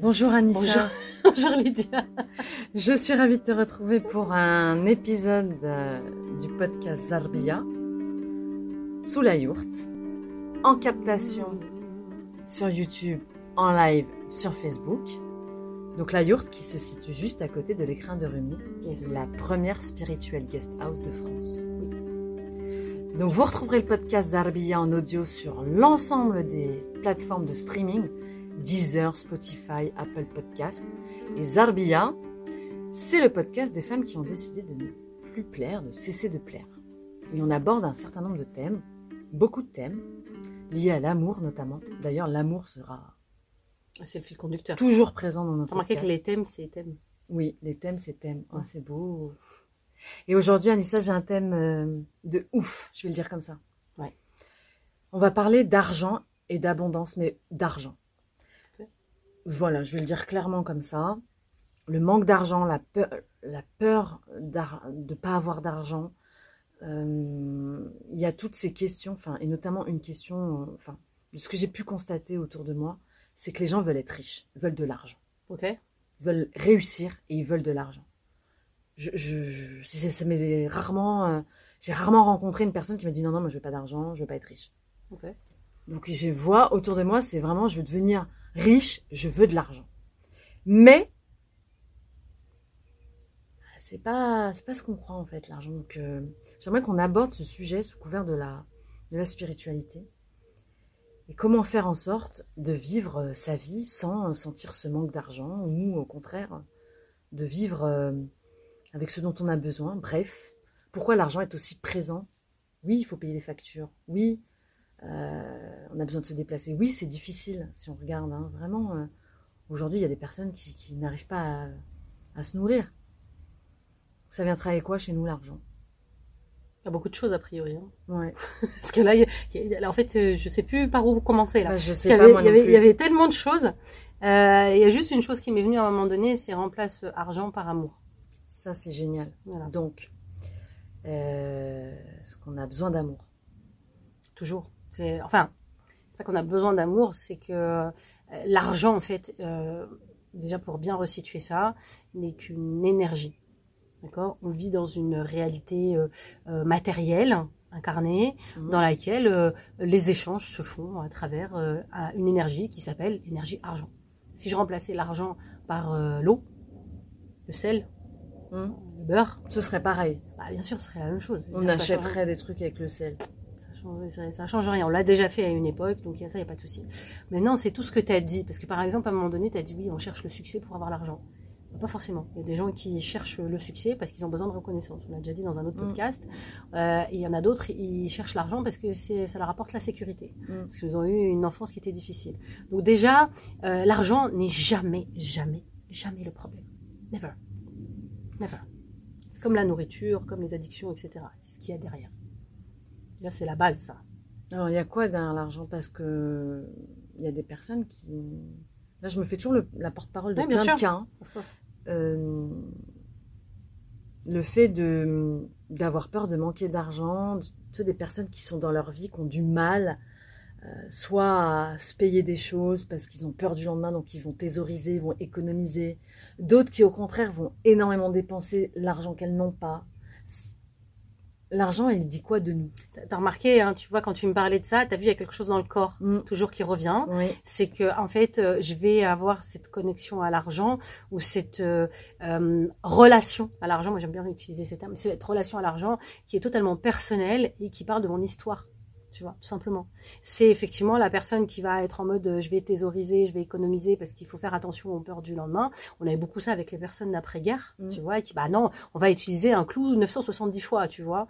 Bonjour Anissa. Bonjour. Bonjour Lydia. Je suis ravie de te retrouver pour un épisode euh, du podcast Zarbia sous la yourte, en captation sur YouTube, en live sur Facebook. Donc la yourte qui se situe juste à côté de l'écrin de Rumi, Yes. la première spirituelle guest house de France. Donc vous retrouverez le podcast Zarbia en audio sur l'ensemble des plateformes de streaming, Deezer, Spotify, Apple Podcast. Et Zarbia, c'est le podcast des femmes qui ont décidé de ne plus plaire, de cesser de plaire. Et on aborde un certain nombre de thèmes, beaucoup de thèmes, liés à l'amour notamment. D'ailleurs, l'amour sera C'est le fil conducteur. toujours présent dans notre Remarquez podcast. que les thèmes, c'est thèmes. Oui, les thèmes, c'est thèmes. Oh, c'est beau. Et aujourd'hui, Anissa, j'ai un thème euh, de ouf, je vais le dire comme ça. Ouais. On va parler d'argent et d'abondance, mais d'argent. Voilà, je vais le dire clairement comme ça. Le manque d'argent, la peur, la peur de ne pas avoir d'argent. euh, Il y a toutes ces questions, enfin, et notamment une question, euh, enfin, ce que j'ai pu constater autour de moi, c'est que les gens veulent être riches, veulent de l'argent Ok veulent réussir et ils veulent de l'argent. Je, je, je- c'est- ça m'est rarement, euh, j'ai rarement rencontré une personne qui m'a dit non non moi je veux pas d'argent, je veux pas être riche. Ok. Donc je vois autour de moi c'est vraiment je veux devenir riche, je veux de l'argent. Mais c'est pas pas ce qu'on croit en fait l'argent. Donc euh, j'aimerais qu'on aborde ce sujet sous couvert de la de la spiritualité et comment faire en sorte de vivre euh, sa vie sans euh, sentir ce manque d'argent ou au contraire de vivre avec ce dont on a besoin. Bref, pourquoi l'argent est aussi présent? Oui, il faut payer les factures. Oui, euh, on a besoin de se déplacer. Oui, c'est difficile si on regarde. hein. Vraiment, euh, aujourd'hui, il y a des personnes qui, qui n'arrivent pas à, à se nourrir. Ça vient travailler quoi chez nous l'argent? Il y a beaucoup de choses a priori. hein. Ouais. Parce que là, y a- y a- là, en fait, euh, je sais plus par où commencer là. Bah, je sais pas avait, moi il y non avait- plus. il y avait tellement de choses. Euh, Il y a juste une chose qui m'est venue à un moment donné, c'est remplace argent par amour. Ça, c'est génial. Voilà. Donc, euh, est-ce qu'on a besoin d'amour Toujours. C'est enfin, c'est pas qu'on a besoin d'amour, c'est que euh, l'argent en fait, euh, déjà pour bien resituer ça, n'est qu'une énergie. D'accord? On vit dans une réalité euh, matérielle, incarnée, Mhm. dans laquelle euh, les échanges se font à travers à une énergie qui s'appelle l'énergie argent. Si je remplaçais l'argent par l'eau, le sel, Mhm. le beurre, Ce serait pareil. bah, bien sûr, ce serait la même chose. On achèterait des trucs avec le sel. Ça ça change rien. On l'a déjà fait à une époque, donc ça, il n'y a pas de souci. Maintenant, c'est tout ce que tu as dit. Parce que par exemple, à un moment donné, tu as dit oui, on cherche le succès pour avoir l'argent. Pas forcément. Il y a des gens qui cherchent le succès parce qu'ils ont besoin de reconnaissance. On l'a déjà dit dans un autre Mm. podcast. Euh, et il y en a d'autres, ils cherchent l'argent parce que ça leur apporte la sécurité. Mm. Parce qu'ils ont eu une enfance qui était difficile. Donc déjà, euh, l'argent n'est jamais, jamais, jamais le problème. Never. Never. C'est comme la nourriture, comme les addictions, etc. C'est ce qu'il y a derrière. Là, c'est la base, ça. Alors, il y a quoi derrière l'argent? Parce que il y a des personnes qui. Là, je me fais toujours le- la porte-parole de plein de cas. hein. Euh, le fait de d'avoir peur de manquer d'argent, sais, des personnes qui sont dans leur vie, qui ont du mal, euh, soit à se payer des choses parce qu'ils ont peur du lendemain, donc ils vont thésauriser, ils vont économiser. D'autres qui, au contraire, vont énormément dépenser l'argent qu'elles n'ont pas. L'argent, il dit quoi de nous? T'as remarqué, hein, tu vois, quand tu me parlais de ça, t'as vu, il y a quelque chose dans le corps, Mm. toujours qui revient. Oui. C'est que, en fait, euh, je vais avoir cette connexion à l'argent ou cette euh, euh, relation à l'argent. Moi, j'aime bien utiliser ce terme. C'est cette relation à l'argent qui est totalement personnelle et qui parle de mon histoire. Tu vois, tout simplement. C'est effectivement la personne qui va être en mode euh, je vais thésauriser, je vais économiser parce qu'il faut faire attention aux peurs du lendemain. On avait beaucoup ça avec les personnes d'après-guerre, Mm. tu vois, et qui, bah non, on va utiliser un clou 970 fois, tu vois.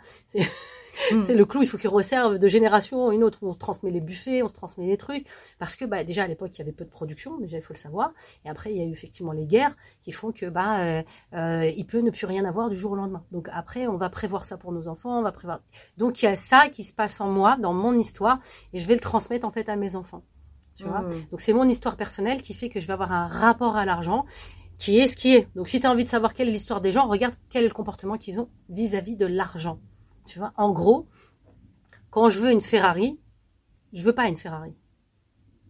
Mm. C'est le clou, il faut qu'il resserve de génération à une autre. On se transmet les buffets, on se transmet les trucs. Parce que bah, déjà à l'époque, il y avait peu de production, déjà il faut le savoir. Et après, il y a eu effectivement les guerres qui font que bah, euh, euh, il peut ne plus rien avoir du jour au lendemain. Donc après, on va prévoir ça pour nos enfants, on va prévoir. Donc il y a ça qui se passe en moi, dans mon histoire, et je vais le transmettre en fait à mes enfants. Tu vois Mm. donc c'est mon histoire personnelle qui fait que je vais avoir un rapport à l'argent qui est ce qui est. Donc si tu as envie de savoir quelle est l'histoire des gens, regarde quel est le comportement qu'ils ont vis-à-vis de l'argent. Tu vois, en gros, quand je veux une Ferrari, je veux pas une Ferrari.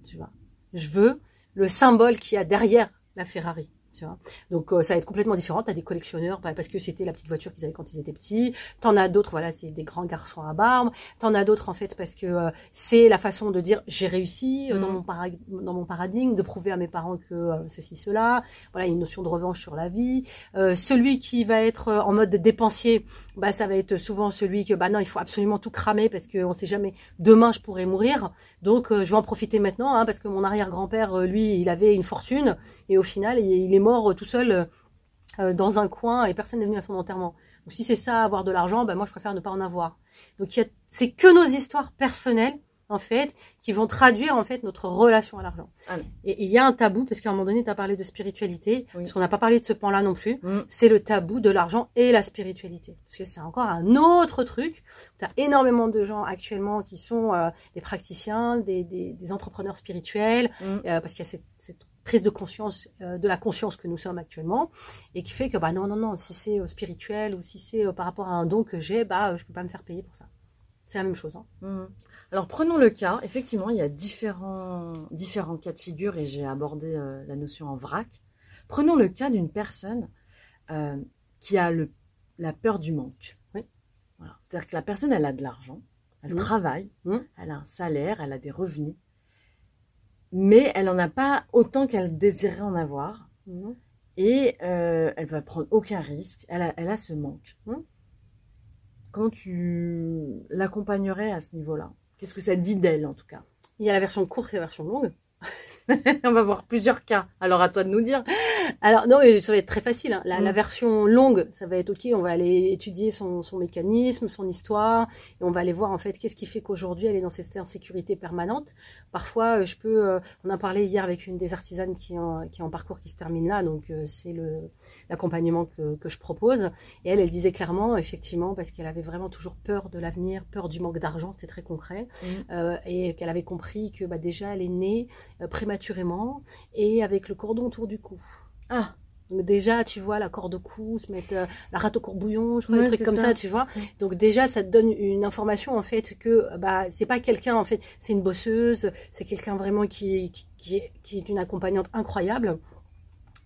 Tu vois, je veux le symbole qu'il y a derrière la Ferrari. Tu vois Donc euh, ça va être complètement différent. T'as des collectionneurs bah, parce que c'était la petite voiture qu'ils avaient quand ils étaient petits. T'en as d'autres, voilà, c'est des grands garçons à barbe. T'en as d'autres en fait parce que euh, c'est la façon de dire j'ai réussi euh, dans, Mhm. mon parag- dans mon paradigme, de prouver à mes parents que euh, ceci, cela. Voilà, il y a une notion de revanche sur la vie. Euh, celui qui va être euh, en mode dépensier, bah ça va être souvent celui que bah non, il faut absolument tout cramer parce qu'on sait jamais demain je pourrais mourir. Donc euh, je vais en profiter maintenant hein, parce que mon arrière-grand-père lui, il avait une fortune et au final il, est mort euh, tout seul euh, euh, dans un coin et personne n'est venu à son enterrement. Donc si c'est ça avoir de l'argent, bah moi je préfère ne pas en avoir. Donc il y a c'est que nos histoires personnelles en fait qui vont traduire en fait notre relation à l'argent. Ah. Et il y a un tabou parce qu'à un moment donné tu as parlé de spiritualité, Oui. parce qu'on n'a pas parlé de ce pan-là non plus Mm. c'est le tabou de l'argent et la spiritualité. Parce que c'est encore un autre truc. Tu as énormément de gens actuellement qui sont euh, des praticiens, des, des, des entrepreneurs spirituels, Mm. euh, parce qu'il y a cette, cette prise de conscience euh, de la conscience que nous sommes actuellement, et qui fait que bah non, non, non, si c'est euh, spirituel ou si c'est euh, par rapport à un don que j'ai, bah je peux pas me faire payer pour ça. C'est la même chose. Hein. Mhm. Alors prenons le cas, effectivement, il y a différents, différents cas de figure et j'ai abordé la notion en vrac. Prenons le cas d'une personne qui a le, la peur du manque. Oui. Voilà. C'est-à-dire que la personne, elle a de l'argent, elle Mhm. travaille, Mhm. elle a un salaire, elle a des revenus, mais elle n'en a pas autant qu'elle désirait en avoir et euh, elle va prendre aucun risque, elle a, elle a ce manque. Mhm. Comment tu l'accompagnerais à ce niveau-là? Qu'est-ce que ça dit d'elle en tout cas? Il y a la version courte et la version longue. On va voir plusieurs cas. Alors à toi de nous dire. Alors non, ça va être très facile. hein. La, Mm. la version longue, ça va être ok. On va aller étudier son, son mécanisme, son histoire, et on va aller voir en fait qu'est-ce qui fait qu'aujourd'hui elle est dans cette insécurité permanente. Parfois, euh, je peux. euh, on a parlé hier avec une des artisanes qui est en, qui est en parcours qui se termine là, donc euh, c'est le l'accompagnement que, que je propose. Et elle, elle disait clairement, effectivement, parce qu'elle avait vraiment toujours peur de l'avenir, peur du manque d'argent, c'était très concret, euh, et qu'elle avait compris que bah, déjà elle est née euh, prématurément et avec le cordon autour du cou. Ah, Donc déjà, tu vois, la corde au cou, se mettre euh, la rate au courbouillon, je crois, Ouais, des trucs comme ça. ça. tu vois. Donc déjà, ça te donne une information en fait que bah c'est pas quelqu'un en fait, c'est une bosseuse, c'est quelqu'un vraiment qui, qui qui est qui est une accompagnante incroyable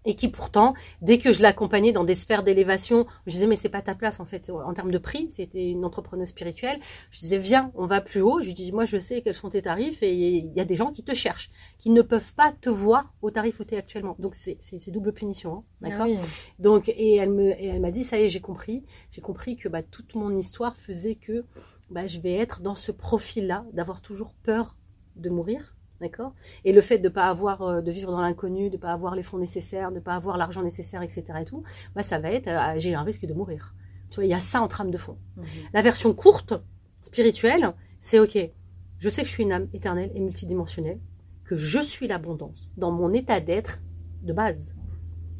et qui pourtant, dès que je l'accompagnais dans des sphères d'élévation, je disais mais c'est pas ta place en fait en termes de prix, c'était une entrepreneuse spirituelle. Je disais viens, on va plus haut. Je lui dis moi je sais quels sont tes tarifs et il y a des gens qui te cherchent, qui ne peuvent pas te voir au tarif où tu es actuellement. Donc c'est double punition, hein, d'accord? Ah oui. donc, et elle me, et elle m'a dit, ça y est, j'ai compris. J'ai compris que bah, toute mon histoire faisait que bah, je vais être dans ce profil-là, d'avoir toujours peur de mourir, d'accord? Et le fait de pas avoir, euh, de vivre dans l'inconnu, de pas avoir les fonds nécessaires, de pas avoir l'argent nécessaire, etc. Et tout, bah, ça va être, euh, j'ai un risque de mourir. Tu vois, il y a ça en trame de fond. Mhm. La version courte, spirituelle, c'est ok. Je sais que je suis une âme éternelle et multidimensionnelle, que je suis l'abondance dans mon état d'être de base.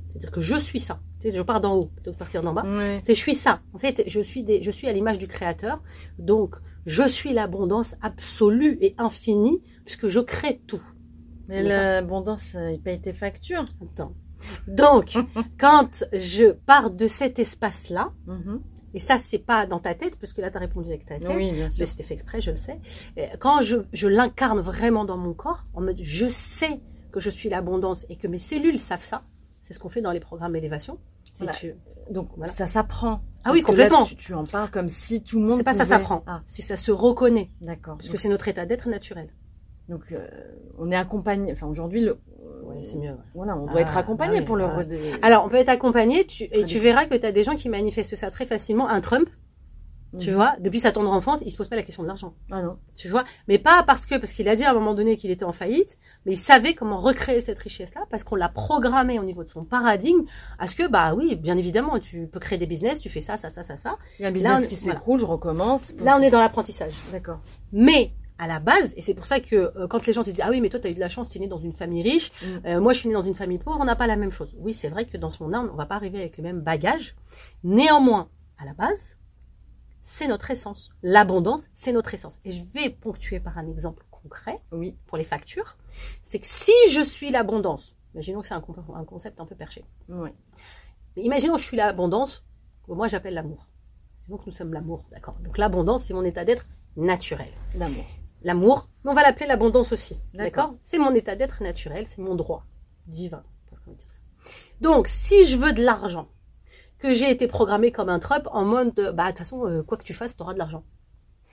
C'est-à-dire que je suis ça. Tu sais, je pars d'en haut plutôt que de partir d'en bas. Ouais. Je suis ça. En fait, je suis des, je suis à l'image du créateur. Donc, je suis l'abondance absolue et infinie puisque je crée tout. Mais l'abondance, euh, il paye tes factures. Attends. Donc, quand je pars de cet espace-là, Mhm. et ça, c'est pas dans ta tête, parce que là, tu as répondu avec ta tête. Oui, bien sûr. Mais c'était fait exprès, je le sais. Quand je, je l'incarne vraiment dans mon corps, en mode je sais que je suis l'abondance et que mes cellules savent ça, c'est ce qu'on fait dans les programmes élévation. Si Voilà. tu- Donc Voilà. ça s'apprend. Ah oui, que là, complètement. tu, tu en parles comme si tout le monde. C'est pas ça pouvait- s'apprend, Ah, si ça se reconnaît, d'accord. parce que c'est notre état d'être naturel. Donc euh, on est accompagné. Enfin aujourd'hui, le. Ouais, c'est mieux. ouais. Voilà, on doit Ah, être accompagné bah oui, pour le redé- Alors, on peut être accompagné, tu, et tu verras que tu as des gens qui manifestent ça très facilement. Un Trump, tu Mhm. vois, depuis sa tendre enfance, il se pose pas la question de l'argent. Ah non. Tu vois, mais pas parce que parce qu'il a dit à un moment donné qu'il était en faillite, mais il savait comment recréer cette richesse-là parce qu'on l'a programmé au niveau de son paradigme à ce que bah oui, bien évidemment, tu peux créer des business, tu fais ça, ça, ça, ça, ça. Il y a un Là, business on- qui voilà. s'écroule, je recommence. Là, on est dans l'apprentissage. D'accord. Mais à la base, et c'est pour ça que euh, quand les gens te disent ah oui mais toi tu as eu de la chance, tu es né dans une famille riche, Mm. euh, moi je suis né dans une famille pauvre, on n'a pas la même chose. Oui c'est vrai que dans ce monde-là on va pas arriver avec le même bagage. Néanmoins, à la base, c'est notre essence. L'abondance, c'est notre essence. Et je vais ponctuer par un exemple concret Oui. pour les factures. C'est que si je suis l'abondance, imaginons que c'est un concept un peu perché. Oui. Mais imaginons que je suis l'abondance, que moi j'appelle l'amour. Donc nous sommes l'amour, d'accord. Donc l'abondance, c'est mon état d'être naturel. L'amour. L'amour, mais on va l'appeler l'abondance aussi. D'accord. C'est mon état d'être naturel, c'est mon droit divin. dire ça. Donc, si je veux de l'argent, que j'ai été programmé comme un trup en mode, de, bah de toute façon, euh, quoi que tu fasses, tu auras de l'argent.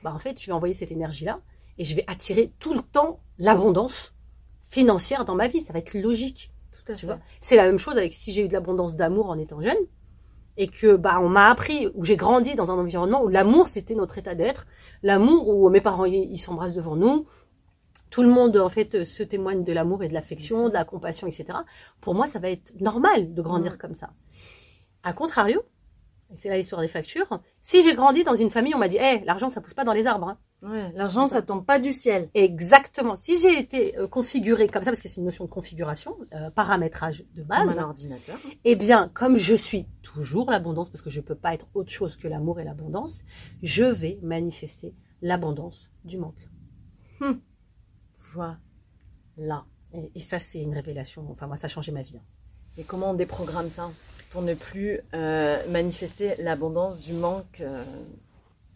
Bah en fait, je vais envoyer cette énergie-là et je vais attirer tout le temps l'abondance financière dans ma vie. Ça va être logique. Tout à Tu fait. vois? C'est la même chose avec si j'ai eu de l'abondance d'amour en étant jeune et que bah on m'a appris où j'ai grandi dans un environnement où l'amour c'était notre état d'être, l'amour où mes parents ils s'embrassent devant nous, tout le monde en fait se témoigne de l'amour et de l'affection, de la compassion, etc. Pour moi, ça va être normal de grandir Mm. comme ça. À contrario, c'est là l'histoire des factures, si j'ai grandi dans une famille, on m'a dit, hé, l'argent ça pousse pas dans les arbres. hein. Ouais, l'argent, ça tombe pas du ciel. Exactement. Si j'ai été euh, configurée comme ça, parce que c'est une notion de configuration, euh, paramétrage de Comme base, un ordinateur. eh bien, comme je suis toujours l'abondance, parce que je ne peux pas être autre chose que l'amour et l'abondance, je vais manifester l'abondance du manque. Voilà. Et, et ça, c'est une révélation. Enfin, moi, ça a changé ma vie. hein. Et comment on déprogramme ça? Pour ne plus euh, manifester l'abondance du manque euh,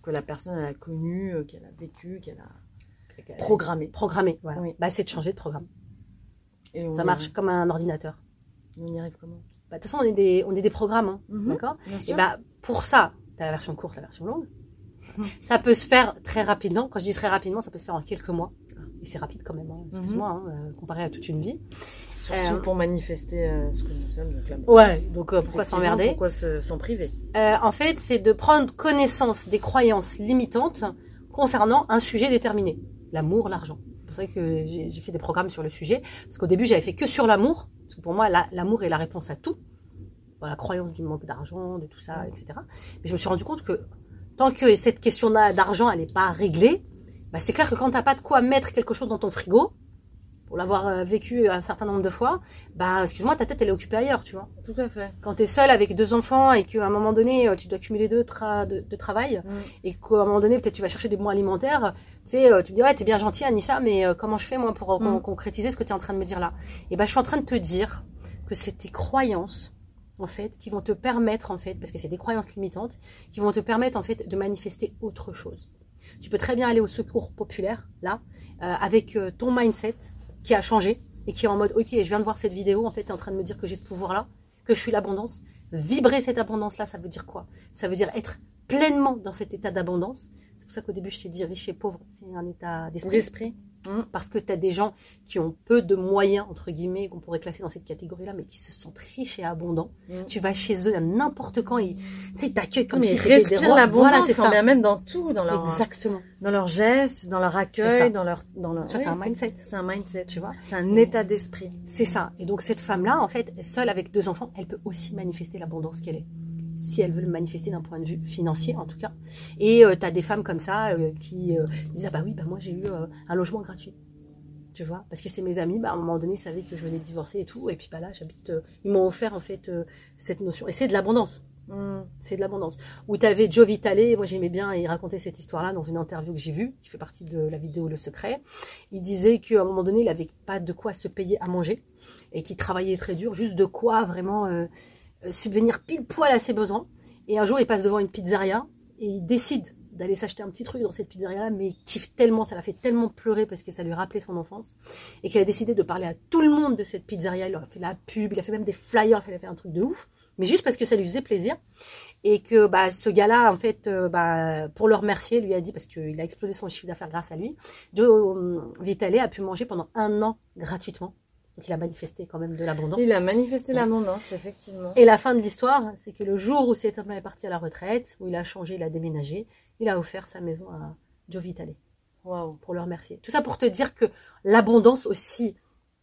que la personne elle a connu, euh, qu'elle a vécu, qu'elle a programmé. Programmé, voilà. Oui. Bah, c'est de changer de programme. Et Ça marche arrive- comme un ordinateur. On y arrive comment? Bah, De toute façon, on est des, on est des programmes, hein, Mhm. d'accord? Bien Et bah, pour ça, tu as la version courte, la version longue. Mhm. Ça peut se faire très rapidement. Quand je dis très rapidement, ça peut se faire en quelques mois. Et c'est rapide quand même, hein, excuse-moi, hein, comparé à toute une vie. Surtout euh, pour manifester euh, ce que nous sommes. donc. Ouais, donc euh, pourquoi s'emmerder Pourquoi se- s'en priver Euh, En fait, c'est de prendre connaissance des croyances limitantes concernant un sujet déterminé. L'amour, l'argent. C'est pour ça que j'ai fait des programmes sur le sujet. Parce qu'au début, j'avais fait que sur l'amour. Parce que pour moi, la- l'amour est la réponse à tout. Voilà, la croyance du manque d'argent, de tout ça, etc. Mais je me suis rendu compte que tant que cette question-là d'argent, elle n'est pas réglée, bah, c'est clair que quand t'as pas de quoi mettre quelque chose dans ton frigo, pour l'avoir euh, vécu un certain nombre de fois, bah, excuse-moi, ta tête, elle est occupée ailleurs, tu vois Tout à fait. quand tu es seul avec deux enfants et qu'à un moment donné, euh, tu dois cumuler deux tra de, de travail et qu'à un moment donné, peut-être tu vas chercher des bons alimentaires, tu sais, euh, tu te dis, ouais, t'es bien gentil, Anissa, mais comment je fais, moi, pour Mm. concrétiser ce que tu es en train de me dire là? Et ben, je suis en train de te dire que c'est tes croyances, en fait, qui vont te permettre, en fait, parce que c'est des croyances limitantes, qui vont te permettre, en fait, de manifester autre chose. Tu peux très bien aller au secours populaire, là, euh, avec ton mindset qui a changé et qui est en mode, ok, je viens de voir cette vidéo, en fait, es en train de me dire que j'ai ce pouvoir-là, que je suis l'abondance. Vibrer cette abondance-là, ça veut dire quoi? Ça veut dire être pleinement dans cet état d'abondance. C'est pour ça qu'au début, je t'ai dit riche et pauvre, c'est un état d'esprit. L'esprit. Parce que tu as des gens qui ont peu de moyens, entre guillemets, qu'on pourrait classer dans cette catégorie-là, mais qui se sentent riches et abondants. Mm. Tu vas chez eux à n'importe quand, ils t'accueillent comme si ils t'étais des respirent rois. l'abondance, Voilà, quand même dans tout, dans leur, Exactement. dans leurs gestes, dans leur accueil, dans leur, dans leur. Ça, c'est un mindset. C'est un mindset, Tu vois C'est un état d'esprit. C'est ça. Et donc cette femme-là, en fait, seule avec deux enfants, elle peut aussi manifester l'abondance qu'elle est. Si elle veut le manifester d'un point de vue financier, en tout cas. Et tu as des femmes comme ça euh, qui euh, disent Ah bah oui, bah moi j'ai eu euh, un logement gratuit. Tu vois? Parce que c'est mes amis, bah, à un moment donné, ils savaient que je venais de divorcer et tout. Et puis bah là, j'habite. euh, ils m'ont offert en fait euh, cette notion. Et c'est de l'abondance. Mm. C'est de l'abondance. Où tu avais Joe Vitale, moi j'aimais bien, il racontait cette histoire-là dans une interview que j'ai vue, qui fait partie de la vidéo Le Secret. Il disait qu'à un moment donné, il n'avait pas de quoi se payer à manger et qu'il travaillait très dur, juste de quoi vraiment euh, euh, subvenir pile poil à ses besoins. Et un jour, il passe devant une pizzeria et il décide d'aller s'acheter un petit truc dans cette pizzeria-là, mais il kiffe tellement, ça l'a fait tellement pleurer parce que ça lui rappelait son enfance, et qu'il a décidé de parler à tout le monde de cette pizzeria. Il a fait la pub, il a fait même des flyers, il a fait un truc de ouf, mais juste parce que ça lui faisait plaisir. Et que bah, ce gars-là, en fait, euh, bah, pour le remercier, lui a dit, parce qu'il a explosé son chiffre d'affaires grâce à lui, Joe euh, Vitale a pu manger pendant un an gratuitement. Donc il a manifesté quand même de l'abondance. Il a manifesté l'abondance, effectivement. Et la fin de l'histoire, c'est que le jour où cet homme est parti à la retraite, où il a changé, il a déménagé, il a offert sa maison à Joe Vitale Waouh. pour le remercier. Tout ça pour te dire que l'abondance aussi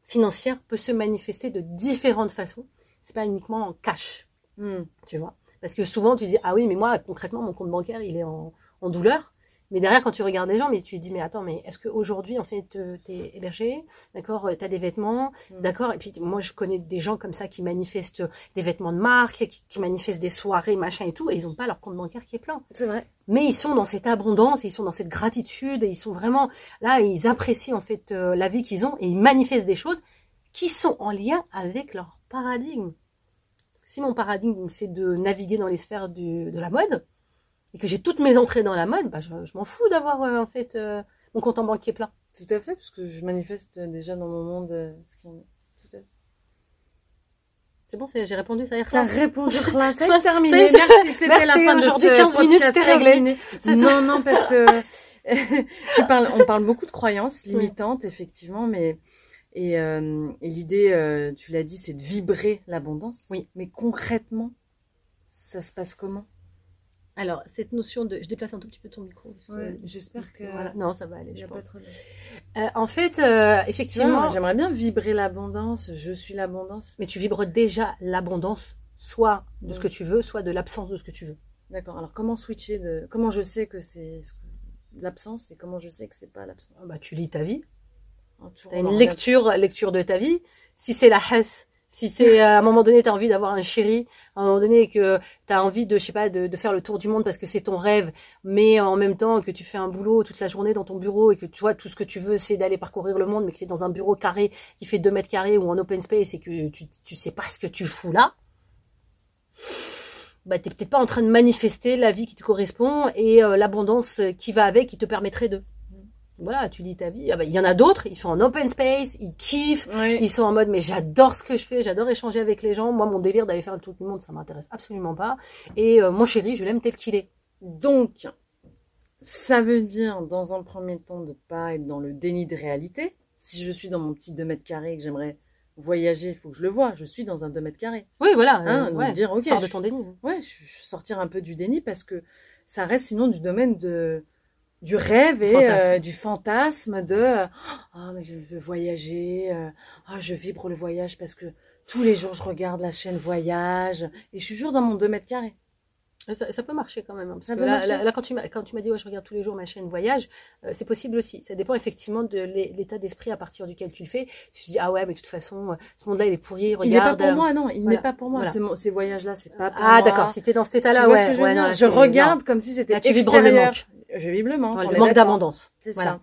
financière peut se manifester de différentes façons. C'est pas uniquement en cash, Mm. tu vois. Parce que souvent tu dis ah oui mais moi concrètement mon compte bancaire il est en, en douleur. Mais derrière quand tu regardes les gens, mais tu te dis mais attends mais est-ce qu'aujourd'hui en fait tu es hébergé, d'accord, tu as des vêtements, Mm. d'accord. Et puis moi je connais des gens comme ça qui manifestent des vêtements de marque, qui, qui manifestent des soirées machin et tout, et ils n'ont pas leur compte bancaire qui est plein C'est vrai. mais ils sont dans cette abondance, ils sont dans cette gratitude, et ils sont vraiment là, et ils apprécient en fait euh, la vie qu'ils ont, et ils manifestent des choses qui sont en lien avec leur paradigme. Parce que si mon paradigme c'est de naviguer dans les sphères du- de la mode, et que j'ai toutes mes entrées dans la mode, bah, je, je m'en fous d'avoir euh, en fait euh, Mon compte en banque qui est plein. Tout à fait, parce que je manifeste déjà dans mon monde euh, ce qu'il y en a. Tout à fait. C'est bon, j'ai répondu, ça y est. T'as répondu, c'est Ça, terminé. c'est- Merci, c'était la fin de aujourd'hui, ce 15 minutes, podcast, c'était 15 réglé. minutes. Non, non, parce que tu parles, on parle beaucoup de croyances limitantes, effectivement, mais et, euh, et l'idée, euh, tu l'as dit, c'est de vibrer l'abondance. Oui. Mais concrètement, ça se passe comment? Alors, cette notion de. Je déplace un tout petit peu ton micro. que- J'espère que. Voilà. Non, ça va aller, je a pas pense. trop de- Euh, en fait, euh, effectivement. J'aimerais bien vibrer l'abondance. Je suis l'abondance. mais tu vibres déjà l'abondance, soit de ce Mm. que tu veux, soit de l'absence de ce que tu veux. D'accord. Alors comment switcher de comment je sais que c'est l'absence et comment je sais que c'est pas l'absence? Ah Bah, tu lis ta vie. Tu as une lecture, lecture de ta vie. Si c'est la hesse, si c'est à un moment donné, tu as envie d'avoir un chéri, à un moment donné que tu as envie de, je sais pas, de, de faire le tour du monde parce que c'est ton rêve, mais en même temps que tu fais un boulot toute la journée dans ton bureau et que tu vois, tout ce que tu veux, c'est d'aller parcourir le monde, mais que tu es dans un bureau carré qui fait 2 mètres carrés ou en open space et que tu, tu sais pas ce que tu fous là, bah, t'es peut-être pas en train de manifester la vie qui te correspond et euh, l'abondance qui va avec, qui te permettrait de. Voilà, tu lis ta vie. Ah bah, Il y en a d'autres, ils sont en open space, ils kiffent, Oui. ils sont en mode mais j'adore ce que je fais, j'adore échanger avec les gens. Moi, mon délire d'aller faire le tour du monde, ça m'intéresse absolument pas. Et euh, mon chéri, je l'aime tel qu'il est. Donc ça veut dire dans un premier temps de pas être dans le déni de réalité. Si je suis dans mon petit 2 mètres carrés et que j'aimerais voyager, il faut que je le vois. Je suis dans un 2 mètres carrés. Oui, voilà. Hein, euh, donc ouais. dire ok. Sors de ton déni. Ouais, je, je sortir un peu du déni parce que ça reste sinon du domaine de du rêve et Fantasme. euh, du fantasme de euh, ah mais je veux voyager, euh, ah je vibre le voyage parce que tous les jours je regarde la chaîne voyage et je suis toujours dans mon 2 mètres carrés. Ça, ça peut marcher quand même. hein, parce Ça que peut là, marcher. là, là, quand tu m'as quand tu m'as dit ouais, je regarde tous les jours ma chaîne voyage, euh, c'est possible aussi. Ça dépend effectivement de l'é- l'état d'esprit à partir duquel tu le fais. Tu te dis ah ouais mais de toute façon euh, ce monde-là il est pourri, Il n'est regarde. pas pour euh, moi non, il voilà, n'est pas pour moi. voilà. Ces voyages là c'est pas pour Ah moi. d'accord. Si t'es dans cet Tu état-là, ouais, je ouais, non, regarde comme si c'était Là, tu vibres le extérieur. manque. Je vibre le manque. d'abondance. C'est Voilà.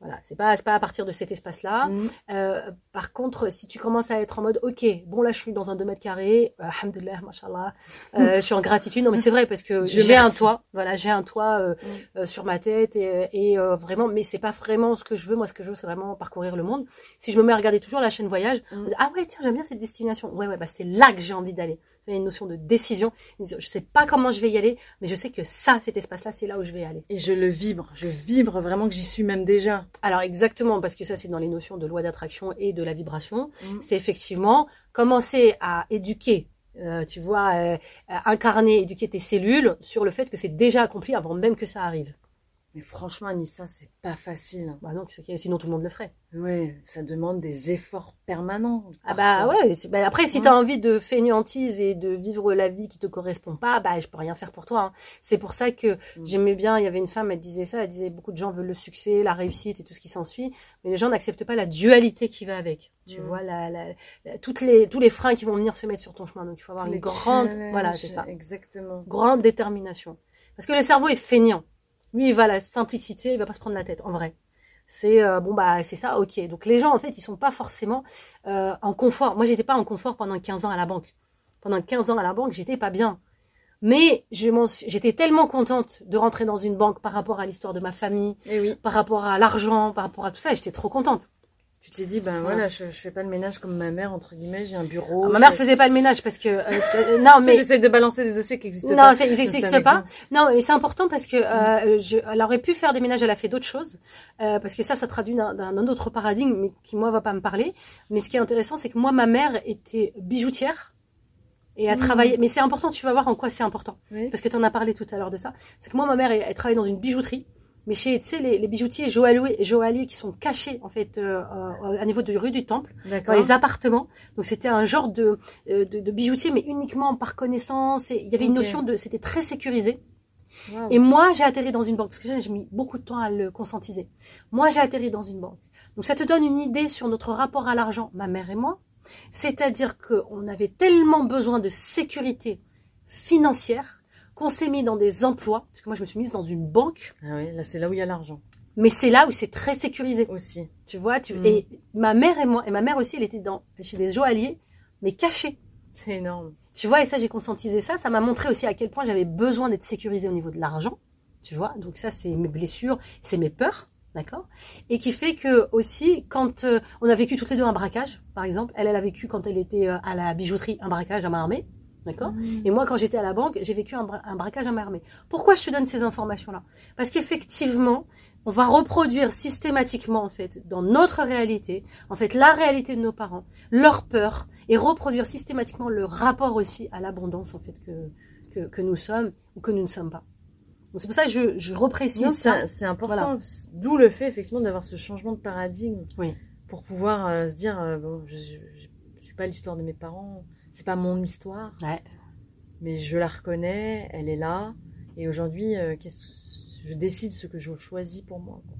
Voilà, c'est pas c'est pas à partir de cet espace-là. ça. Mm. Euh, par contre, si tu commences à être en mode, ok, bon là je suis dans un 2 mètres carrés, euh, alhamdoulilah, mashallah, euh, je suis en gratitude. Non mais c'est vrai parce que j'ai un toit, voilà, j'ai un toit euh, Mm. euh, sur ma tête et, et, euh, vraiment, mais c'est pas vraiment ce que je veux. Moi, ce que je veux, c'est vraiment parcourir le monde. Si je me mets à regarder toujours la chaîne voyage, Mm. on me dit, ah ouais, tiens, j'aime bien cette destination. Ouais, ouais, bah c'est là que j'ai envie d'aller. Il y a une notion de décision. Je sais pas comment je vais y aller, mais je sais que ça, cet espace-là, c'est là où je vais aller. Et je le vibre, je vibre vraiment que j'y suis même déjà. Alors exactement, parce que ça, c'est dans les notions de loi d'attraction et de la vibration. Mm. c'est effectivement commencer à éduquer, euh, tu vois, euh, incarner, éduquer tes cellules sur le fait que c'est déjà accompli avant même que ça arrive. Mais franchement, Anissa, c'est pas facile. Bah non, sinon tout le monde le ferait. Ouais, ça demande des efforts permanents. Ah bah ouais, bah après si tu as envie de fainéantise et de vivre la vie qui te correspond pas, bah je peux rien faire pour toi. hein. C'est pour ça que Mm. j'aimais bien, il y avait une femme, elle disait ça, elle disait beaucoup de gens veulent le succès, la réussite et tout ce qui s'ensuit, mais les gens n'acceptent pas la dualité qui va avec. Tu Mm. vois, la, la, la- toutes les, tous les freins qui vont venir se mettre sur ton chemin. Donc il faut avoir Les une grande, voilà, c'est ça, Exactement. grande détermination. Parce que le cerveau est feignant. Lui, il va à la simplicité, il va pas se prendre la tête, en vrai. C'est euh, bon bah c'est ça, ok. Donc les gens en fait ils sont pas forcément euh, en confort. Moi j'étais pas en confort pendant 15 ans à la banque. Pendant 15 ans à la banque j'étais pas bien. Mais j'étais tellement contente de rentrer dans une banque par rapport à l'histoire de ma famille, Et oui, par rapport à l'argent, par rapport à tout ça. et J'étais trop contente. Tu t'es dit, ben voilà, je, je fais pas le ménage comme ma mère, entre guillemets, j'ai un bureau. Ah, ma mère fais- faisait pas le ménage parce que euh, euh, non mais J'essaie de balancer des dossiers qui existent Non, pas. ils n'existent pas. Non, mais c'est important parce que euh, je, elle aurait pu faire des ménages, elle a fait d'autres choses, euh, parce que ça, ça traduit d'un d'un autre paradigme, mais qui moi va pas me parler. Mais ce qui est intéressant, c'est que moi, ma mère était bijoutière et a Mhm. travaillé. Mais c'est important, tu vas voir en quoi c'est important, Oui. parce que tu en as parlé tout à l'heure de ça. C'est que moi, ma mère, elle, elle travaille dans une bijouterie. Mais chez, tu sais, les, les bijoutiers joailliers, qui sont cachés, en fait, euh, euh, à niveau de rue du Temple, dans les appartements. Donc c'était un genre de, euh, de, de bijoutier, mais uniquement par connaissance. Et il y avait une notion de, c'était très sécurisé. Wow. Et moi, j'ai atterri dans une banque, parce que j'ai j'ai mis beaucoup de temps à le conscientiser. Moi, j'ai atterri dans une banque. Donc ça te donne une idée sur notre rapport à l'argent, ma mère et moi. C'est-à-dire qu'on avait tellement besoin de sécurité financière qu'on s'est mis dans des emplois, parce que moi je me suis mise dans une banque, Ah oui, là c'est là où il y a l'argent mais c'est là où c'est très sécurisé. aussi. Tu vois, tu Mm. et ma mère et moi et ma mère aussi, elle était dans chez des joailliers, mais cachée. C'est énorme. Tu vois, et ça j'ai conscientisé ça, ça m'a montré aussi à quel point j'avais besoin d'être sécurisée au niveau de l'argent. Tu vois, donc ça c'est mes blessures, c'est mes peurs. D'accord? Et qui fait que aussi, quand euh, on a vécu toutes les deux un braquage, par exemple, elle, elle a vécu quand elle était euh, à la bijouterie un braquage à main armée. D'accord? Mmh. Et moi, quand j'étais à la banque, j'ai vécu un, bra- un braquage à main armée. Pourquoi je te donne ces informations-là? Parce qu'effectivement, on va reproduire systématiquement, en fait, dans notre réalité, en fait, la réalité de nos parents, leur peur, et reproduire systématiquement le rapport aussi à l'abondance, en fait, que, que, que nous sommes ou que nous ne sommes pas. C'est pour ça que je, je reprécise Non, ça. c'est important. Voilà. D'où le fait effectivement d'avoir ce changement de paradigme Oui. pour pouvoir euh, se dire euh, bon, je, je suis pas l'histoire de mes parents, c'est pas mon histoire, Ouais. mais je la reconnais, elle est là, et aujourd'hui, euh, je décide ce que je choisis pour moi. quoi.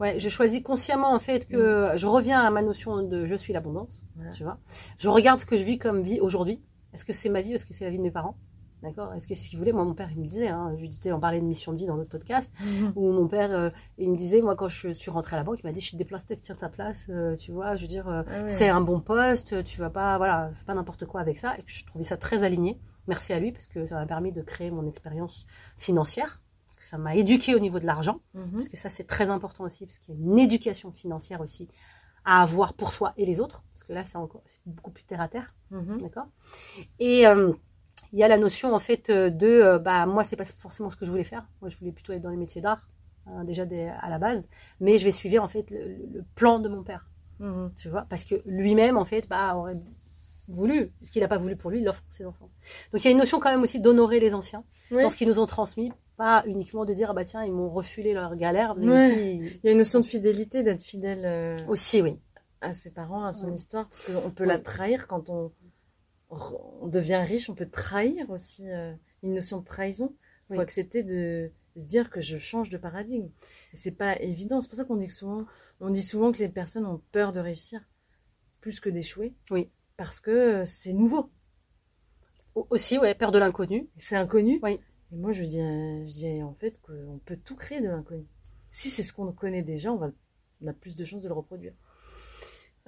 Ouais, je choisis consciemment en fait que je reviens à ma notion de je suis l'abondance, Voilà. tu vois. Je regarde ce que je vis comme vie aujourd'hui. Est-ce que c'est ma vie ou est-ce que c'est la vie de mes parents? D'accord Est-ce que ce qu'il voulait Moi, mon père, il me disait, hein, je lui disais, on parlait de mission de vie dans notre podcast, où mon père, euh, il me disait, moi, quand je suis rentrée à la banque, il m'a dit, je suis déplacée, tiens ta place, euh, tu vois, je veux dire, euh, Ah c'est un bon poste, tu vas pas, voilà, pas n'importe quoi avec ça. Et que je trouvais ça très aligné. Merci à lui, parce que ça m'a permis de créer mon expérience financière, parce que ça m'a éduqué au niveau de l'argent. Mhm. Parce que ça, c'est très important aussi, parce qu'il y a une éducation financière aussi à avoir pour soi et les autres. Parce que là, c'est encore c'est beaucoup plus terre à terre, Mhm. d'accord Et il y a la notion, en fait, euh, de, euh, bah, moi, c'est pas forcément ce que je voulais faire. Moi, je voulais plutôt être dans les métiers d'art, hein, déjà des- à la base. Mais je vais suivre, en fait, le, plan de mon père, Mhm. tu vois Parce que lui-même, en fait, bah, aurait voulu, ce qu'il n'a pas voulu pour lui, l'offre pour ses enfants. Donc, il y a une notion quand même aussi d'honorer les anciens, dans ce qu'ils nous ont transmis, pas uniquement de dire, ah bah tiens, ils m'ont refulé leur galère, mais Ouais. aussi... Il y a une notion de fidélité, d'être fidèle euh, Aussi, oui. à ses parents, à son histoire, parce qu'on peut la trahir quand on, on devient riche, on peut trahir aussi euh, une notion de trahison. Il faut Oui. accepter de se dire que je change de paradigme. C'est pas évident. C'est pour ça qu'on dit souvent, on dit souvent que les personnes ont peur de réussir plus que d'échouer. Oui. Parce que euh, c'est nouveau, Au- Aussi, ouais, peur de l'inconnu. c'est inconnu. Oui. Et moi, je dis, euh, je dis en fait qu'on peut tout créer de l'inconnu. Si c'est ce qu'on connaît déjà, on, va, on a plus de chances de le reproduire.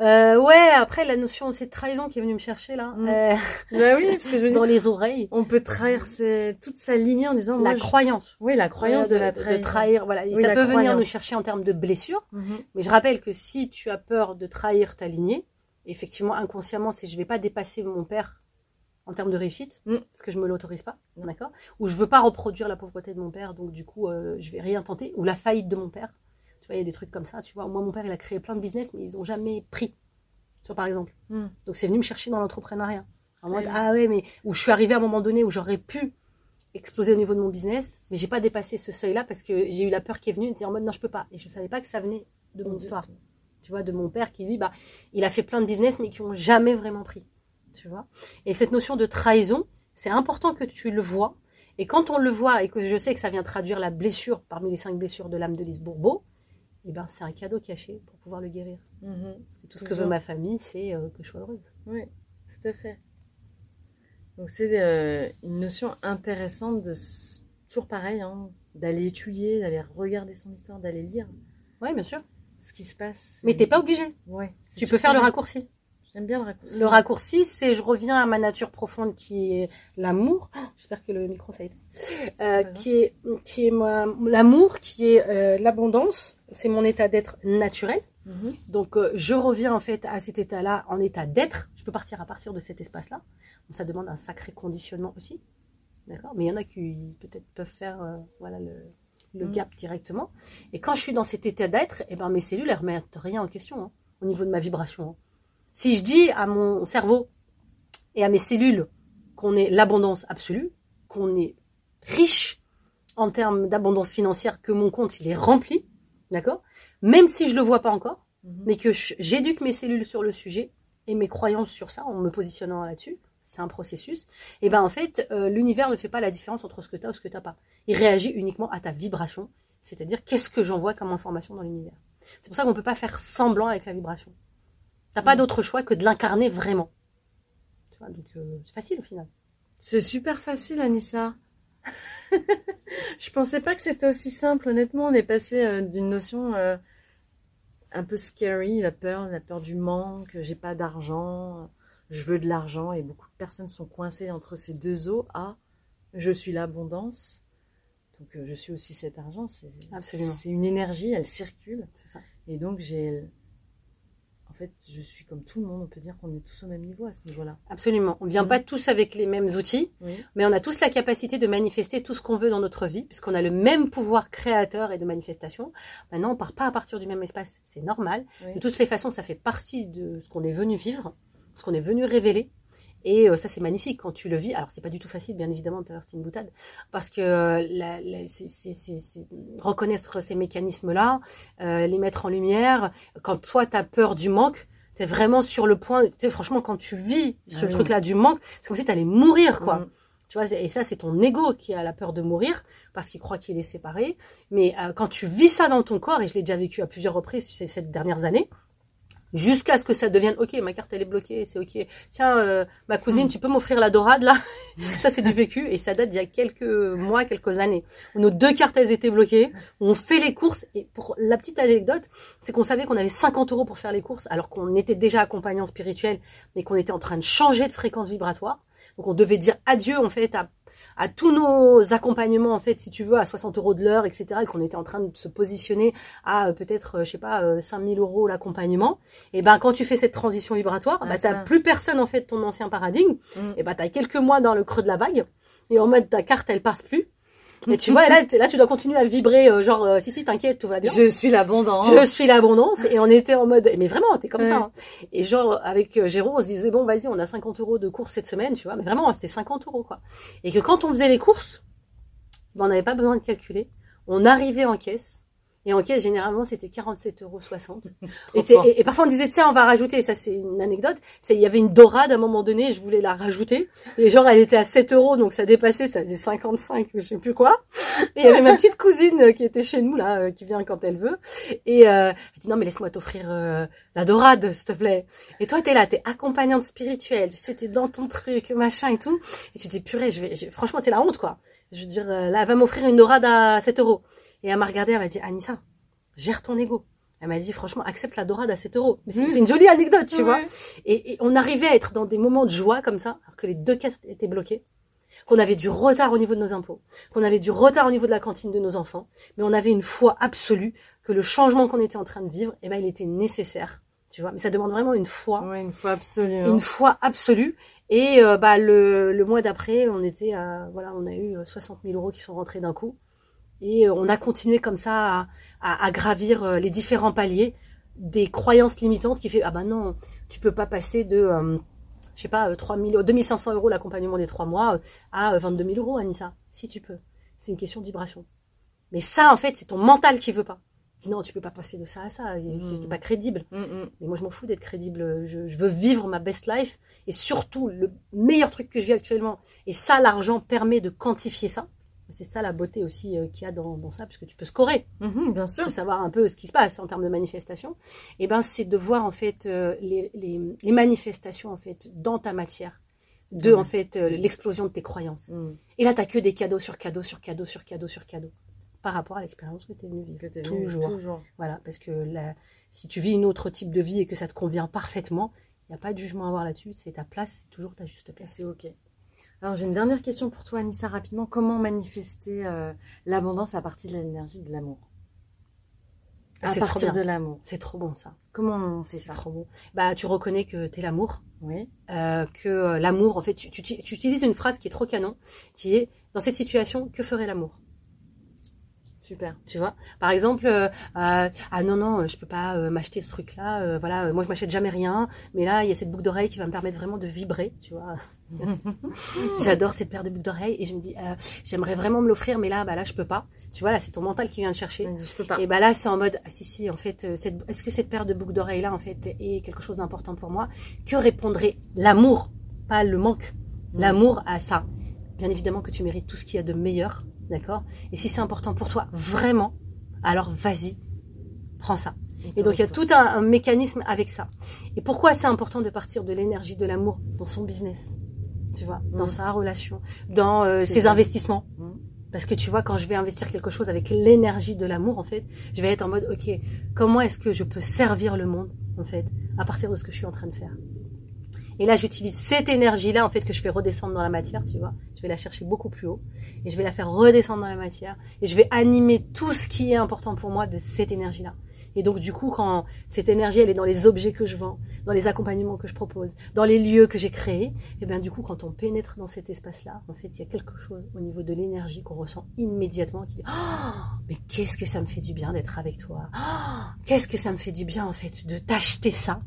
Euh, ouais, après, la notion aussi de trahison qui est venue me chercher, là, Mm. euh, Bah oui, parce que je veux dans dire, les oreilles, on peut trahir ses- toute sa lignée en disant, la je- croyance. oui, la croyance de, la trahison. trahir. Voilà, Oui, ça peut venir nous chercher en termes de blessure. Mhm. Mais je rappelle que si tu as peur de trahir ta lignée, effectivement, inconsciemment, c'est je vais pas dépasser mon père en termes de réussite, Mm. parce que je me l'autorise pas, d'accord? Ou je veux pas reproduire la pauvreté de mon père, donc du coup, euh, je vais rien tenter. Ou la faillite de mon père. Tu vois, il y a des trucs comme ça, tu vois. Moi, mon père, il a créé plein de business, mais ils ont jamais pris. Tu vois, par exemple. Mm. Donc c'est venu me chercher dans l'entrepreneuriat. Ah ouais, mais où je suis arrivée à un moment donné où j'aurais pu exploser au niveau de mon business, mais j'ai pas dépassé ce seuil-là parce que j'ai eu la peur qui est venue de dire en mode non, je peux pas. Et je savais pas que ça venait de mon histoire. Tu vois, de mon père qui lui, bah, il a fait plein de business mais qui ont jamais vraiment pris. Tu vois. Et cette notion de trahison, c'est important que tu le vois. Et quand on le voit et que je sais que ça vient traduire la blessure parmi les cinq blessures de l'âme de Lise Bourbeau, eh ben, c'est un cadeau caché pour pouvoir le guérir. Mhm. Parce que tout ce que veut ma famille, c'est euh, que je sois heureuse. Oui, tout à fait. Donc c'est euh, une notion intéressante de toujours pareil, hein, d'aller étudier, d'aller regarder son histoire, d'aller lire Oui, bien sûr. ce qui se passe. Mais t'es pas obligé. Ouais. Tu peux faire le raccourci. J'aime bien le raccourci. Le raccourci, c'est je reviens à ma nature profonde qui est l'amour. Oh, J'espère que le micro ça a été. Euh, qui est qui est l'amour, qui est euh, l'abondance. C'est mon état d'être naturel. Mhm. Donc euh, je reviens en fait à cet état-là en état d'être. Je peux partir à partir de cet espace-là. Ça demande un sacré conditionnement aussi. D'accord? Mais il y en a qui peut-être peuvent faire euh, voilà le, le Mm. gap directement. Et quand je suis dans cet état d'être, eh ben mes cellules elles remettent rien en question hein, au niveau de ma vibration. hein. Si je dis à mon cerveau et à mes cellules qu'on est l'abondance absolue, qu'on est riche en termes d'abondance financière, que mon compte il est rempli, d'accord? Même si je le vois pas encore, Mhm. mais que j'éduque mes cellules sur le sujet et mes croyances sur ça en me positionnant là-dessus, c'est un processus, et ben en fait, euh, l'univers ne fait pas la différence entre ce que tu as ou ce que tu n'as pas. Il réagit uniquement à ta vibration, c'est-à-dire qu'est-ce que j'envoie comme information dans l'univers. C'est pour ça qu'on ne peut pas faire semblant avec la vibration. T'as pas Mm. d'autre choix que de l'incarner vraiment. Tu vois, donc euh, c'est facile au final. C'est super facile, Anissa. je pensais pas que c'était aussi simple. Honnêtement, on est passé euh, d'une notion euh, un peu scary, la peur, la peur du manque. J'ai pas d'argent, je veux de l'argent, et beaucoup de personnes sont coincées entre ces deux eaux. À je suis l'abondance. Donc je suis aussi cet argent. C'est Absolument. c'est une énergie, elle circule. C'est ça. Et donc j'ai, en fait, je suis comme tout le monde. On peut dire qu'on est tous au même niveau à ce niveau-là. Absolument. On vient Mhm. pas tous avec les mêmes outils, mais on a tous la capacité de manifester tout ce qu'on veut dans notre vie, puisqu'on a le même pouvoir créateur et de manifestation. Maintenant, on part pas à partir du même espace. C'est normal. oui. De toutes les façons, ça fait partie de ce qu'on est venu vivre, ce qu'on est venu révéler. Et euh, ça, c'est magnifique quand tu le vis. Alors, c'est pas du tout facile, bien évidemment, l'heure, c'était une boutade. Parce que euh, la- la- reconnaître ces mécanismes-là, euh, les mettre en lumière, quand toi, tu as peur du manque, tu es vraiment sur le point. Tu sais, franchement, quand tu vis Ah ce oui. truc-là du manque, c'est comme si tu allais mourir, quoi. Mm. Tu vois, et ça, c'est ton ego qui a la peur de mourir parce qu'il croit qu'il est séparé. Mais euh, quand tu vis ça dans ton corps, et je l'ai déjà vécu à plusieurs reprises ces sept dernières années, jusqu'à ce que ça devienne ok, ma carte elle est bloquée, c'est ok. Tiens, euh, ma cousine, tu peux m'offrir la dorade là Ça, c'est du vécu et ça date d'il y a quelques mois, quelques années. Où nos deux cartes elles étaient bloquées, on fait les courses et pour la petite anecdote, c'est qu'on savait qu'on avait 50 euros pour faire les courses alors qu'on était déjà accompagnant spirituel, mais qu'on était en train de changer de fréquence vibratoire. Donc on devait dire adieu en fait à à tous nos accompagnements en fait si tu veux à 60 euros de l'heure etc et qu'on était en train de se positionner à euh, peut-être euh, je sais pas euh, 5000 euros l'accompagnement et ben quand tu fais cette transition vibratoire Ah, bah t'as plus personne en fait de ton ancien paradigme Mm. et bah t'as quelques mois dans le creux de la vague et en mode ta carte elle passe plus et tu vois là là tu dois continuer à vibrer euh, genre euh, si si t'inquiète tout va bien Je suis l'abondance. je suis l'abondance et on était en mode mais vraiment t'es comme Ouais. ça hein. et genre avec euh, Jérôme on se disait bon vas-y on a 50 euros de courses cette semaine tu vois mais vraiment c'était 50 euros quoi et que quand on faisait les courses ben, on n'avait pas besoin de calculer on arrivait en caisse et en caisse généralement c'était 47,60 euros et, et, parfois on disait tiens on va rajouter ça c'est une anecdote il y avait une dorade à un moment donné je voulais la rajouter. Et genre elle était à 7 euros donc ça dépassait ça faisait 55 je sais plus quoi. Et il y avait ma petite cousine euh, qui était chez nous là euh, qui vient quand elle veut. Et euh, elle dit non mais laisse-moi t'offrir euh, la dorade s'il te plaît. Et toi t'es là t'es accompagnante spirituelle tu sais t'es dans ton truc machin et tout. Et tu te dis purée je vais je- franchement c'est la honte quoi. Je veux dire euh, là elle va m'offrir une dorade à 7 euros et elle m'a regardé elle m'a dit Anissa gère ton ego. Elle m'a dit franchement accepte la dorade à 7 euros. Mais c'est Mm. c'est une jolie anecdote tu vois. Et, et on arrivait à être dans des moments de joie comme ça alors que les deux cartes étaient bloquées qu'on avait du retard au niveau de nos impôts qu'on avait du retard au niveau de la cantine de nos enfants mais on avait une foi absolue que le changement qu'on était en train de vivre eh ben il était nécessaire tu vois. Mais ça demande vraiment une foi. Ouais, une fois absolue. hein. une foi absolue. Et euh, bah le, le mois d'après on était à voilà on a eu euh, 60 000 euros qui sont rentrés d'un coup et euh, on a continué comme ça à, à, à gravir euh, les différents paliers des croyances limitantes qui fait ah bah non tu peux pas passer de euh, je sais pas euh, 3 000 2500 euros l'accompagnement des trois mois euh, à euh, 22 000 euros Anissa si tu peux c'est une question de vibration mais ça en fait c'est ton mental qui veut pas dis non tu peux pas passer de ça à ça Mm. c'est pas crédible Mm, mm. mais moi, je m'en fous d'être crédible. Je, je veux vivre ma best life. Et surtout, le meilleur truc que je vis actuellement. Et ça, l'argent permet de quantifier ça. C'est ça la beauté aussi euh, qu'il y a dans, dans ça, puisque tu peux scorer. Mhm, bien Tu sûr. peux savoir un peu ce qui se passe en termes de manifestation. Et ben, c'est de voir en fait euh, les, les, les manifestations en fait dans ta matière, de Mhm. en fait euh, l'explosion de tes croyances. Mm. Et là, t'as que des cadeaux sur cadeaux sur cadeaux sur cadeaux sur cadeaux par rapport à l'expérience que tu es venu vivre. Toujours. Toujours. Voilà, parce que si tu vis une autre type de vie et que ça te convient parfaitement, il n'y a pas de jugement à avoir là-dessus. C'est ta place, c'est toujours ta juste place. c'est ok. Alors j'ai une dernière question pour toi, Anissa, rapidement. Comment manifester euh, l'abondance à partir de l'énergie de l'amour? À C'est trop partir bien. de l'amour. C'est trop bon ça. Comment on fait C'est ça? trop bon. Bah, tu reconnais que t'es l'amour, Oui. euh, que euh, l'amour, en fait, tu, tu- tu utilises une phrase qui est trop canon, qui est dans cette situation, que ferait l'amour? Super. Tu vois Par exemple, euh, euh, ah non non, je peux pas euh, m'acheter ce truc-là. voilà, moi je m'achète jamais rien, mais là il y a cette boucle d'oreille qui va me permettre vraiment de vibrer, tu vois. J'adore cette paire de boucles d'oreilles et je me dis, j'aimerais vraiment me l'offrir, mais là, bah là, je peux pas. Tu vois, là, c'est ton mental qui vient te chercher. Je peux pas. Et bah là, c'est en mode, ah si, si, en fait, est-ce que cette paire de boucles d'oreilles là, en fait, est quelque chose d'important pour moi? Que répondrait l'amour, pas le manque, Mm. l'amour à ça Bien évidemment que tu mérites tout ce qu'il y a de meilleur, d'accord? Et si c'est important pour toi, vraiment, alors vas-y, prends ça. Et donc il y a tout un, un mécanisme avec ça. Et pourquoi c'est important de partir de l'énergie de l'amour dans son business? Tu vois, dans Mm. sa relation, dans euh, ses investissements. Mm. Parce que tu vois, quand je vais investir quelque chose avec l'énergie de l'amour, en fait, je vais être en mode, ok, comment est-ce que je peux servir le monde, en fait, à partir de ce que je suis en train de faire? Et là, j'utilise cette énergie-là, en fait, que je fais redescendre dans la matière, tu vois. Je vais la chercher beaucoup plus haut. Et je vais la faire redescendre dans la matière. Et je vais animer tout ce qui est important pour moi de cette énergie-là. Et donc, du coup, quand cette énergie, elle est dans les objets que je vends, dans les accompagnements que je propose, dans les lieux que j'ai créés, et eh bien, du coup, quand on pénètre dans cet espace-là, en fait, il y a quelque chose au niveau de l'énergie qu'on ressent immédiatement qui dit, oh, mais qu'est-ce que ça me fait du bien d'être avec toi? Oh, qu'est-ce que ça me fait du bien, en fait, de t'acheter ça?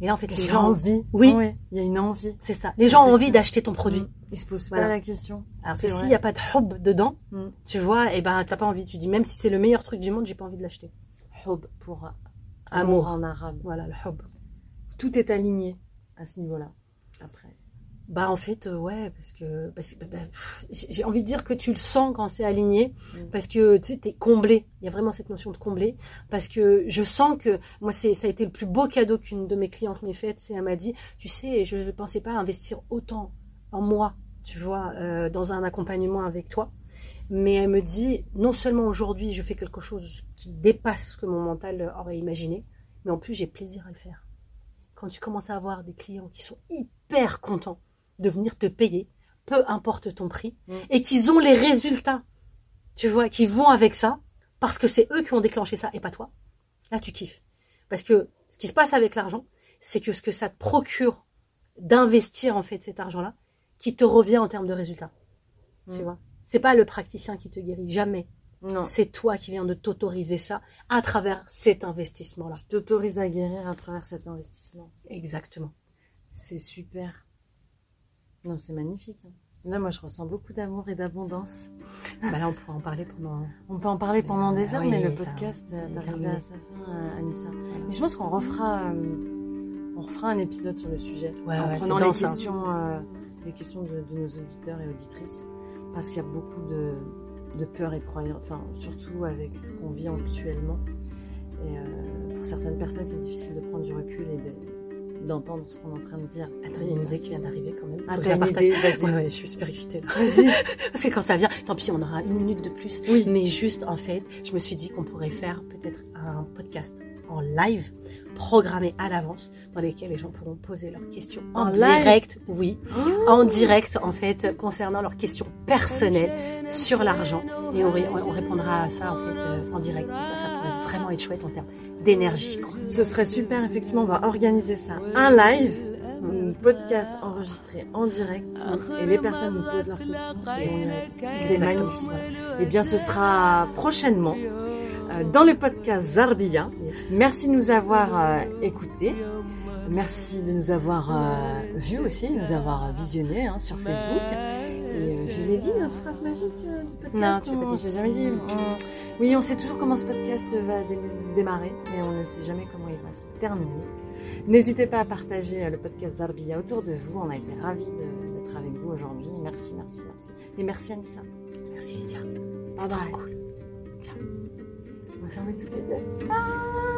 Et là, en fait, les gens ont envie. Oui. Il y a une envie. C'est ça. Les gens ont envie d'acheter ton produit. Mmh. Ils se posent pas la question. Alors que s'il n'y a pas de hub dedans, mmh. tu vois, et eh ben, t'as pas envie. Tu dis, même si c'est le meilleur truc du monde, j'ai pas envie de l'acheter. Hub pour Amour. en arabe. Voilà, le hub. Tout est aligné à ce niveau-là, après. Bah en fait euh, ouais parce que, bah, bah, j'ai envie de dire que tu le sens quand c'est aligné mm. parce que tu sais t'es comblé il y a vraiment cette notion de combler parce que je sens que moi c'est ça a été le plus beau cadeau qu'une de mes clientes m'ait fait c'est elle m'a dit tu sais je ne pensais pas investir autant en moi tu vois euh, dans un accompagnement avec toi mais elle me dit, non seulement aujourd'hui je fais quelque chose qui dépasse ce que mon mental aurait imaginé, mais en plus j'ai plaisir à le faire. Quand tu commences à avoir des clients qui sont hyper contents de venir te payer, peu importe ton prix, mm. et qu'ils ont les résultats, tu vois, qui vont avec ça, parce que c'est eux qui ont déclenché ça et pas toi, là tu kiffes. Parce que ce qui se passe avec l'argent, c'est que ce que ça te procure d'investir en fait cet argent-là, qui te revient en termes de résultats. Tu mm. vois c'est pas le praticien qui te guérit, jamais. C'est toi qui viens de t'autoriser ça à travers cet investissement-là. Tu t'autorises à guérir à travers cet investissement. Exactement. C'est super. Non, c'est magnifique. Hein. Là, moi, je ressens beaucoup d'amour et d'abondance. Bah là, on pourrait en parler pendant. On peut en parler pendant des heures, mais le podcast d'arriver à sa fin, euh, Anissa. Mais je pense qu'on refera, euh, on refera un épisode sur le sujet en prenant les questions, euh, les questions de, nos auditeurs et auditrices parce qu'il y a beaucoup de, peur et de croyances, enfin, surtout avec ce qu'on vit actuellement. Et euh, pour certaines personnes, c'est difficile de prendre du recul et d'entendre ce qu'on est en train de dire. Attends, il y a une idée qui vient d'arriver quand même. Ah, t'as une idée Vas-y. je suis super excitée. Vas-y. Parce que quand ça vient, tant pis, on aura une minute de plus. Oui. Mais juste, en fait, je me suis dit qu'on pourrait faire peut-être un podcast en live programmés à l'avance dans lesquels les gens pourront poser leurs questions en, direct, oui, oh. en direct en fait concernant leurs questions personnelles sur l'argent et on, répondra à ça en fait euh, en direct. ça, ça pourrait vraiment être chouette en termes d'énergie. Ce serait super, effectivement, on va organiser ça, un live un podcast enregistré en direct et les personnes nous posent leurs questions c'est magnifique. Et eh bien ce sera prochainement euh, dans le podcast Zarbia. Merci de nous avoir euh, écoutés. Merci de nous avoir euh, vus aussi, de nous avoir visionnés hein, sur Facebook. Et je l'ai dit, notre phrase magique du podcast. Non, tu j'ai jamais dit. Oui, on sait toujours comment ce podcast va démarrer, mais on ne sait jamais comment il va se terminer. N'hésitez pas à partager le podcast Zarbia autour de vous. On a été ravis d'être avec vous aujourd'hui. Merci, merci, merci. Et merci Anissa. Merci Lydia. Bye bye. Cool. Ciao. On va fermer toutes les deux. Ah